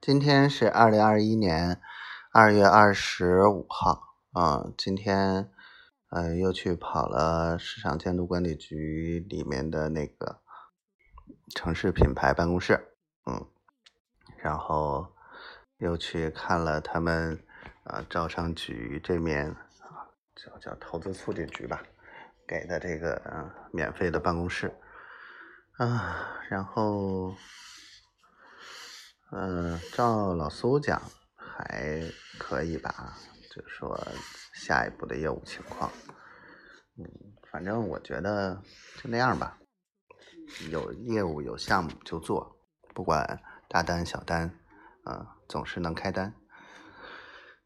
今天是二零二一年二月二十五号，嗯，今天呃又去跑了市场监督管理局里面的那个城市品牌办公室，嗯，然后又去看了他们啊招商局这面啊叫叫投资促进局吧给的这个嗯免费的办公室，啊，然后。嗯，照老苏讲还可以吧，就说下一步的业务情况，嗯，反正我觉得就那样吧，有业务有项目就做，不管大单小单，嗯，总是能开单，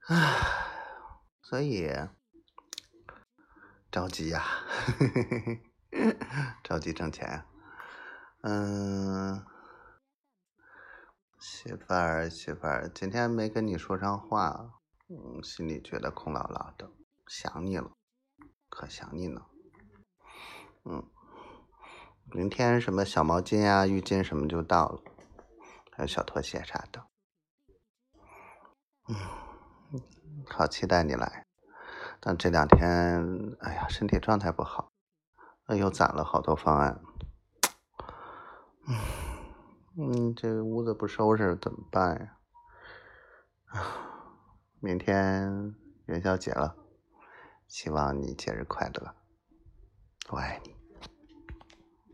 唉，所以着急呀，着急挣钱，嗯。媳妇儿，媳妇儿，今天没跟你说上话，嗯，心里觉得空落落的，想你了，可想你呢。嗯，明天什么小毛巾啊、浴巾什么就到了，还有小拖鞋啥的。嗯，好期待你来，但这两天，哎呀，身体状态不好，又攒了好多方案。嗯。嗯，这屋子不收拾怎么办呀？明天元宵节了，希望你节日快乐，我爱你。